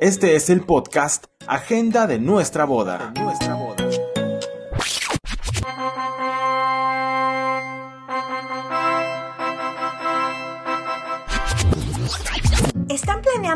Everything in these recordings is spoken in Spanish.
Este es el podcast Agenda de nuestra boda.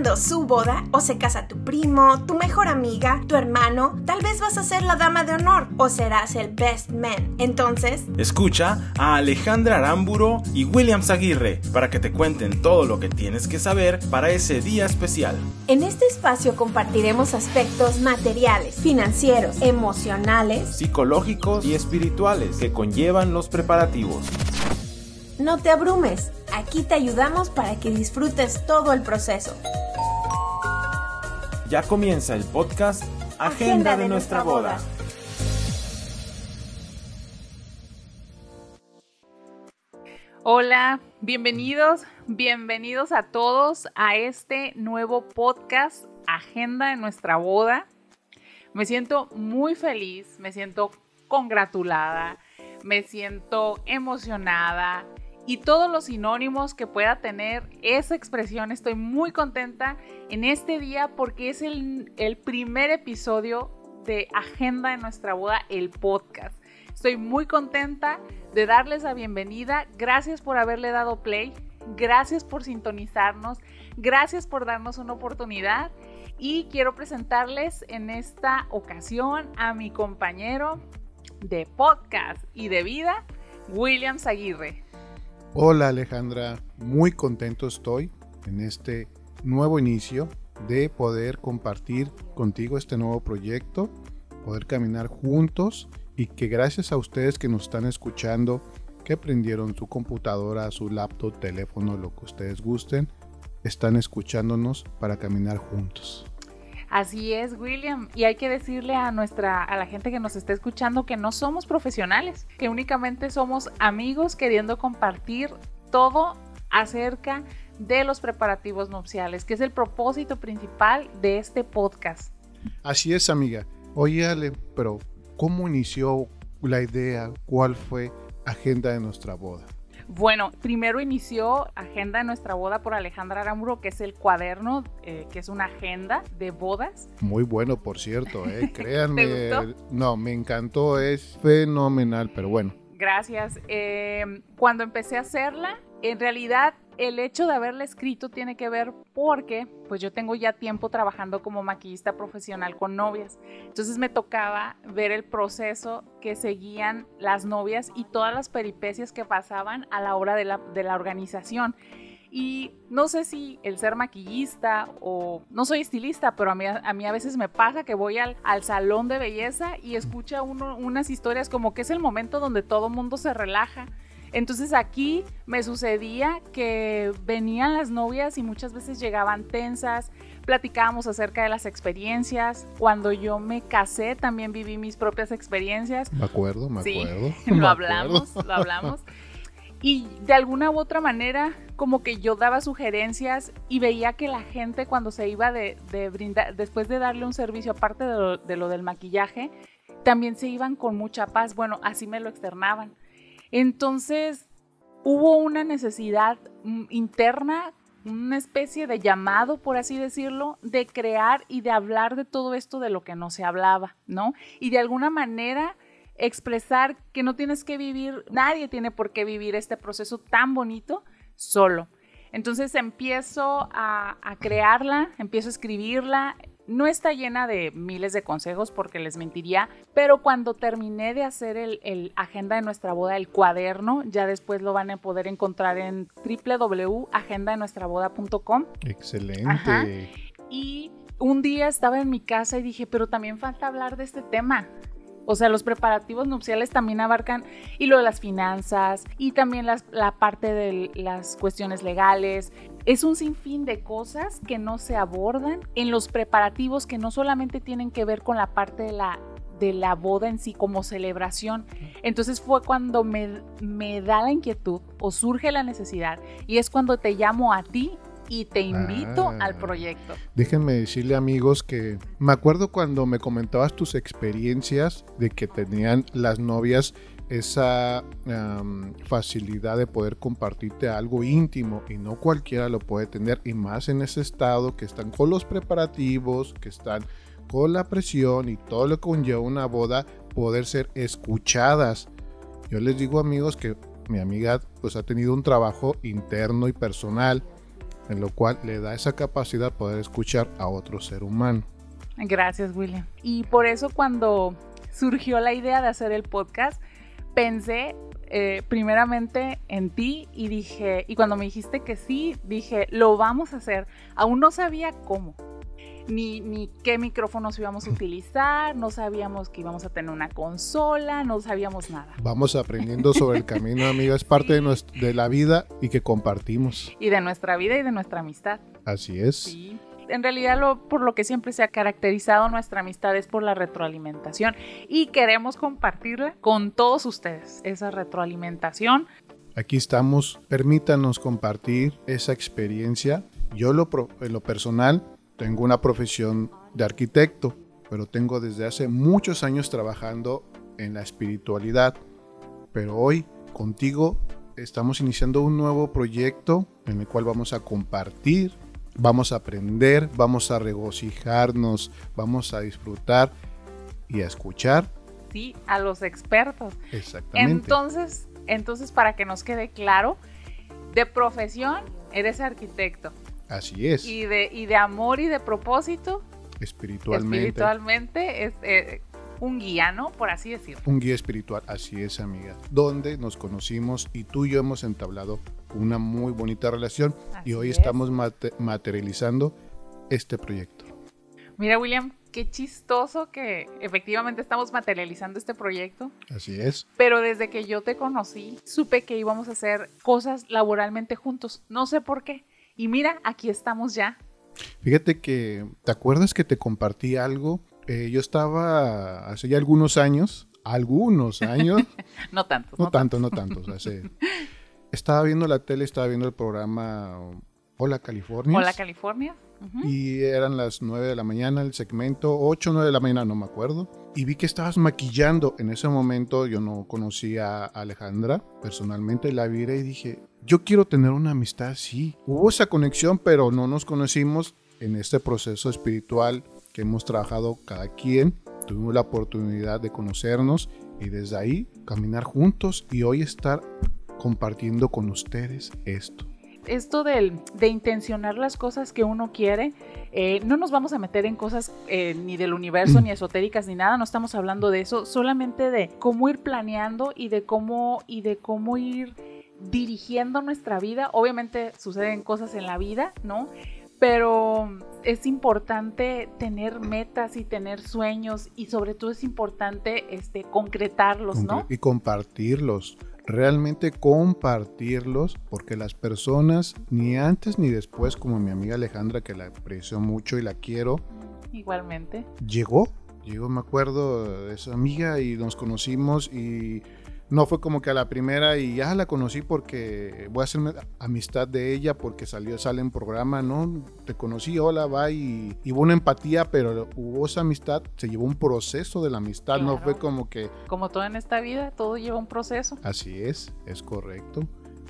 ¿Están planeando su boda o se casa tu primo, tu mejor amiga, tu hermano? Tal vez vas a ser la dama de honor o serás el best man. Entonces, escucha a Alejandra Aramburo y William Aguirre para que te cuenten todo lo que tienes que saber para ese día especial. En este espacio compartiremos aspectos materiales, financieros, emocionales, psicológicos y espirituales que conllevan los preparativos. No te abrumes, aquí te ayudamos para que disfrutes todo el proceso. Ya comienza el podcast Agenda, de, nuestra boda. Hola, bienvenidos, bienvenidos a todos a este nuevo podcast Agenda de nuestra boda. Me siento muy feliz, me siento congratulada, me siento emocionada, y todos los sinónimos que pueda tener esa expresión. Estoy muy contenta en este día porque es el, primer episodio de Agenda de nuestra boda, el podcast. Estoy muy contenta de darles la bienvenida. Gracias por haberle dado play. Gracias por sintonizarnos. Gracias por darnos una oportunidad. Y quiero presentarles en esta ocasión a mi compañero de podcast y de vida, William Aguirre. Hola Alejandra, muy contento estoy en este nuevo inicio de poder compartir contigo este nuevo proyecto, poder caminar juntos y que gracias a ustedes que nos están escuchando, que prendieron su computadora, su laptop, teléfono, lo que ustedes gusten, están escuchándonos para caminar juntos. Así es, William. Y hay que decirle a nuestra, a la gente que nos está escuchando que no somos profesionales, que únicamente somos amigos queriendo compartir todo acerca de los preparativos nupciales, que es el propósito principal de este podcast. Así es, amiga. Oye, pero ¿cómo inició la idea? ¿Cuál fue agenda de nuestra boda? Bueno, primero inició Agenda de nuestra boda por Alejandra Aramburo, que es el cuaderno, eh, que es una agenda de bodas. Muy bueno, por cierto, eh. créanme. No, me encantó, es fenomenal, pero bueno. Gracias. Eh, cuando empecé a hacerla, en realidad el hecho de haberla escrito tiene que ver porque pues yo tengo ya tiempo trabajando como maquillista profesional con novias. Entonces me tocaba ver el proceso que seguían las novias y todas las peripecias que pasaban a la hora de la, organización. Y no sé si el ser maquillista o no soy estilista, pero a mí a, mí a veces me pasa que voy al, al salón de belleza y escucha unas historias como que es el momento donde todo mundo se relaja entonces aquí me sucedía que venían las novias y muchas veces llegaban tensas, platicábamos acerca de las experiencias. Cuando yo me casé también viví mis propias experiencias. Me acuerdo, me acuerdo. lo hablamos, lo hablamos. Y de alguna u otra manera, como que yo daba sugerencias y veía que la gente cuando se iba de, brindar, después de darle un servicio, aparte de lo del maquillaje, también se iban con mucha paz. Bueno, así me lo externaban. Entonces, hubo una necesidad mm, interna, una especie de llamado, por así decirlo, de crear y de hablar de todo esto de lo que no se hablaba, ¿no? Y de alguna manera expresar que no tienes que vivir, nadie tiene por qué vivir este proceso tan bonito solo. Entonces empiezo a, a crearla, empiezo a escribirla, no está llena de miles de consejos porque les mentiría, pero cuando terminé de hacer el, agenda de nuestra boda, el cuaderno, ya después lo van a poder encontrar en www.agendadenuestraboda.com. Excelente. Y un día estaba en mi casa y dije, pero también falta hablar de este tema. O sea, los preparativos nupciales también abarcan y lo de las finanzas y también la parte de las cuestiones legales. Es un sinfín de cosas que no se abordan en los preparativos que no solamente tienen que ver con la parte de la, de la boda en sí como celebración. Entonces fue cuando me, me da la inquietud o surge la necesidad y es cuando te llamo a ti y te invito al ah. proyecto. Déjenme decirle amigos que me acuerdo cuando me comentabas tus experiencias de que tenían las novias esa facilidad de poder compartirte algo íntimo y no cualquiera lo puede tener y más en ese estado que están con los preparativos, que están con la presión y todo lo que conlleva una boda, poder ser escuchadas. Yo les digo amigos que mi amiga pues ha tenido un trabajo interno y personal en lo cual le da esa capacidad de poder escuchar a otro ser humano. Gracias William. Y por eso cuando surgió la idea de hacer el podcast, pensé eh, primeramente en ti y dije, y cuando me dijiste que sí, dije, lo vamos a hacer. Aún no sabía cómo, ni, qué micrófonos íbamos a utilizar, no sabíamos que íbamos a tener una consola, no sabíamos nada. Vamos aprendiendo sobre el camino, amiga, es parte de, de la vida y que compartimos. Y de nuestra vida y de nuestra amistad. Así es. Sí. En realidad, lo, por lo que siempre se ha caracterizado nuestra amistad es por la retroalimentación y queremos compartirla con todos ustedes, esa retroalimentación. Aquí estamos, permítanos compartir esa experiencia. Yo lo, en lo personal tengo una profesión de arquitecto, pero tengo desde hace muchos años trabajando en la espiritualidad. Pero hoy contigo estamos iniciando un nuevo proyecto en el cual vamos a compartir, vamos a aprender, vamos a regocijarnos, vamos a disfrutar y a escuchar. Sí, a los expertos. Exactamente. Entonces, entonces para que nos quede claro, de profesión eres arquitecto. Así es. Y de, y de amor y de propósito. Espiritualmente. Espiritualmente es eh, un guía, ¿no? Por así decirlo. Un guía espiritual, así es, amiga. Donde nos conocimos y tú y yo hemos entablado una muy bonita relación y hoy estamos materializando este proyecto. Mira, William, qué chistoso que efectivamente estamos materializando este proyecto. Así es. Pero desde que yo te conocí, supe que íbamos a hacer cosas laboralmente juntos. No sé por qué. Y mira, aquí estamos ya. Fíjate que, ¿te acuerdas que te compartí algo? Eh, yo estaba hace ya algunos años, algunos años. no tantos. No, tanto, no tantos. Estaba viendo la tele, estaba viendo el programa Hola California. Hola California. Y eran las 9 de la mañana el segmento, 8 o 9 de la mañana, no me acuerdo. Y vi que estabas maquillando. En ese momento yo no conocía a Alejandra personalmente, la vi y dije, yo quiero tener una amistad así. Hubo esa conexión, pero no nos conocimos en este proceso espiritual que hemos trabajado cada quien. Tuvimos la oportunidad de conocernos y desde ahí caminar juntos y hoy estar compartiendo con ustedes esto esto de, de, intencionar las cosas que uno quiere, eh, no nos vamos a meter en cosas eh, ni del universo, ni esotéricas, ni nada, no estamos hablando de eso, solamente de cómo ir planeando y de cómo, y de cómo ir dirigiendo nuestra vida. Obviamente suceden cosas en la vida, ¿no? Pero es importante tener metas y tener sueños y sobre todo es importante este, concretarlos, ¿no? Y compartirlos realmente compartirlos porque las personas ni antes ni después como mi amiga Alejandra que la aprecio mucho y la quiero igualmente. llegó. Llegó me acuerdo de esa amiga y nos conocimos y no fue como que a la primera y ya la conocí porque voy a hacerme amistad de ella porque salió, sale en programa, ¿no? Te conocí, hola, va y, hubo una empatía, pero hubo esa amistad, se llevó un proceso de la amistad, no fue como que... Como todo en esta vida, todo lleva un proceso. Así es, es correcto.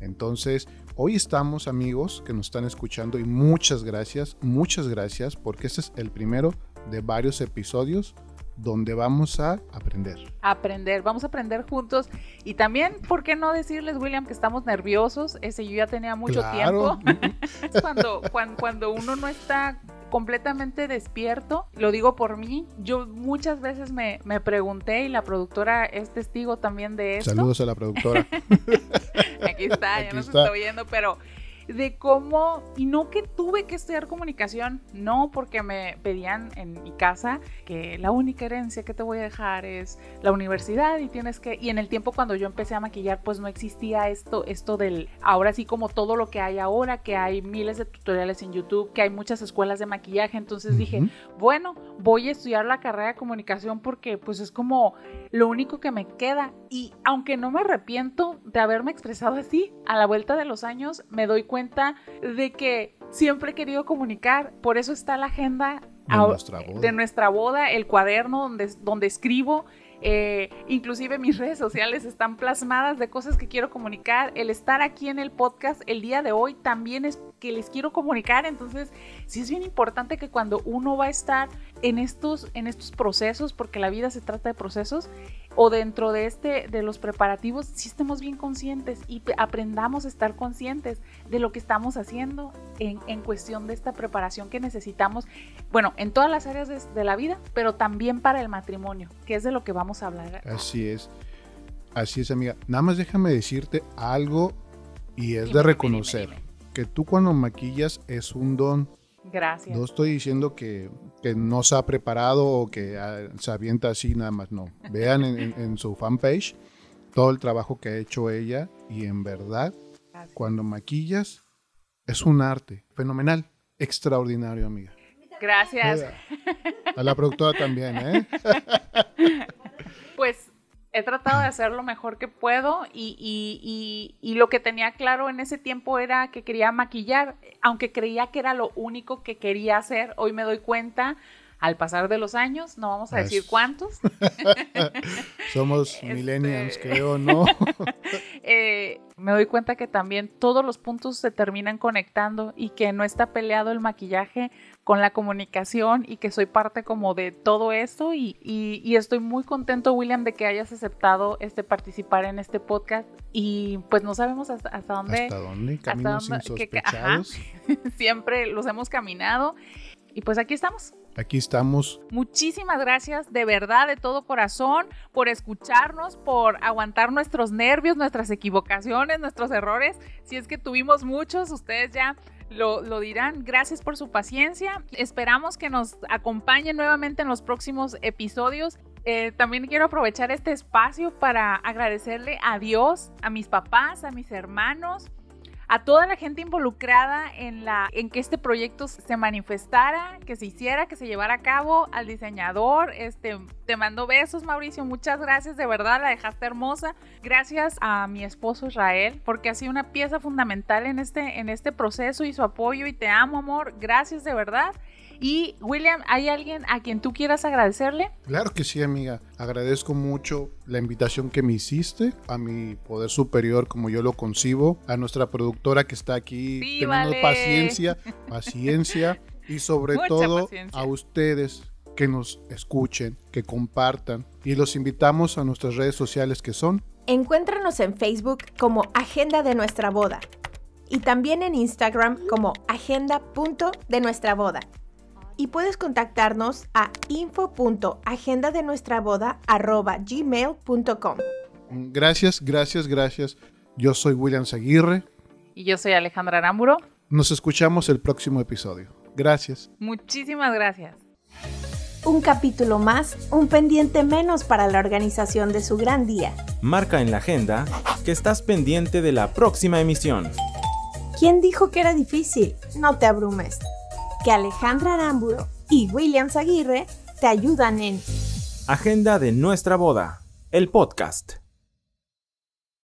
Entonces, hoy estamos amigos que nos están escuchando y muchas gracias, muchas gracias porque este es el primero de varios episodios donde vamos a aprender. Aprender, vamos a aprender juntos. Y también, ¿por qué no decirles, William, que estamos nerviosos? Ese yo ya tenía mucho tiempo. cuando, cuando, uno no está completamente despierto, lo digo por mí, yo muchas veces me, me, pregunté y la productora es testigo también de esto. Saludos a la productora. Aquí está, ya nos está viendo, pero de cómo, y no que tuve que estudiar comunicación, no porque me pedían en mi casa que la única herencia que te voy a dejar es la universidad y tienes que, y en el tiempo cuando yo empecé a maquillar, pues no existía esto, esto del, ahora sí como todo lo que hay ahora, que hay miles de tutoriales en YouTube, que hay muchas escuelas de maquillaje, entonces dije, bueno, voy a estudiar la carrera de comunicación porque pues es como lo único que me queda. Y aunque no me arrepiento de haberme expresado así, a la vuelta de los años me doy cuenta de que siempre he querido comunicar, por eso está la agenda de, nuestra, boda. el cuaderno donde, donde escribo Eh, inclusive mis redes sociales están plasmadas de cosas que quiero comunicar. El estar aquí en el podcast el día de hoy también es que les quiero comunicar. Entonces, sí es bien importante que cuando uno va a estar en estos, en estos procesos, porque la vida se trata de procesos, o dentro de este de los preparativos sí estemos bien conscientes y aprendamos a estar conscientes de lo que estamos haciendo en, en cuestión de esta preparación que necesitamos, bueno, en todas las áreas de, la vida, pero también para el matrimonio, que es de lo que vamos a hablar. Así es, así es amiga. Nada más déjame decirte algo y es de reconocer que tú cuando maquillas es un don. Gracias. No estoy diciendo que que no se ha preparado o que ah, se avienta así nada más, no. Vean en, su fanpage todo el trabajo que ha hecho ella y en verdad, cuando maquillas, es un arte fenomenal, extraordinario, amiga. Gracias. A la productora también, ¿eh? Pues he tratado de hacer lo mejor que puedo y, lo que tenía claro en ese tiempo era que quería maquillar, aunque creía que era lo único que quería hacer, hoy me doy cuenta al pasar de los años, no vamos a decir cuántos. Somos este, millennials, creo, ¿no? Eh, me doy cuenta que también todos los puntos se terminan conectando y que no está peleado el maquillaje con la comunicación y que soy parte como de todo esto y, y, estoy muy contento, William, de que hayas aceptado este participar en este podcast y pues no sabemos hasta, hasta dónde... Hasta dónde, caminos hasta siempre los hemos caminado y pues aquí estamos. Aquí estamos. Muchísimas gracias de verdad, de todo corazón, por escucharnos, por aguantar nuestros nervios, nuestras equivocaciones, nuestros errores. Si es que tuvimos muchos, ustedes ya lo, dirán. Gracias por su paciencia. Esperamos que nos acompañen nuevamente en los próximos episodios. Eh, también quiero aprovechar este espacio para agradecerle a Dios, a mis papás, a mis hermanos, a toda la gente involucrada en, la, en que este proyecto se manifestara, que se hiciera, que se llevara a cabo, al diseñador, este, te mando besos Mauricio, muchas gracias, de verdad la dejaste hermosa. Gracias a mi esposo Israel, porque ha sido una pieza fundamental en este, en este proceso y su apoyo y te amo amor, gracias de verdad. Y William, ¿hay alguien a quien tú quieras agradecerle? Claro que sí, amiga. Agradezco mucho la invitación que me hiciste, a mi poder superior como yo lo concibo, a nuestra productora que está aquí teniendo paciencia, paciencia y sobre todo a ustedes que nos escuchen, que compartan. Y los invitamos a nuestras redes sociales que son. Encuéntranos en Facebook como Agenda de Nuestra Boda y también en Instagram como Agenda de Nuestra Boda y puedes contactarnos a info.agendadenuestraboda.gmail.com Gracias, gracias, gracias. Yo soy William Aguirre. Y yo soy Alejandra Arámburo. Nos escuchamos el próximo episodio. Gracias. Muchísimas gracias. Un capítulo más, un pendiente menos para la organización de su gran día. Marca en la agenda que estás pendiente de la próxima emisión. ¿Quién dijo que era difícil? No te abrumes Alejandra Aramburo y William Aguirre te ayudan en Agenda de nuestra boda, el podcast.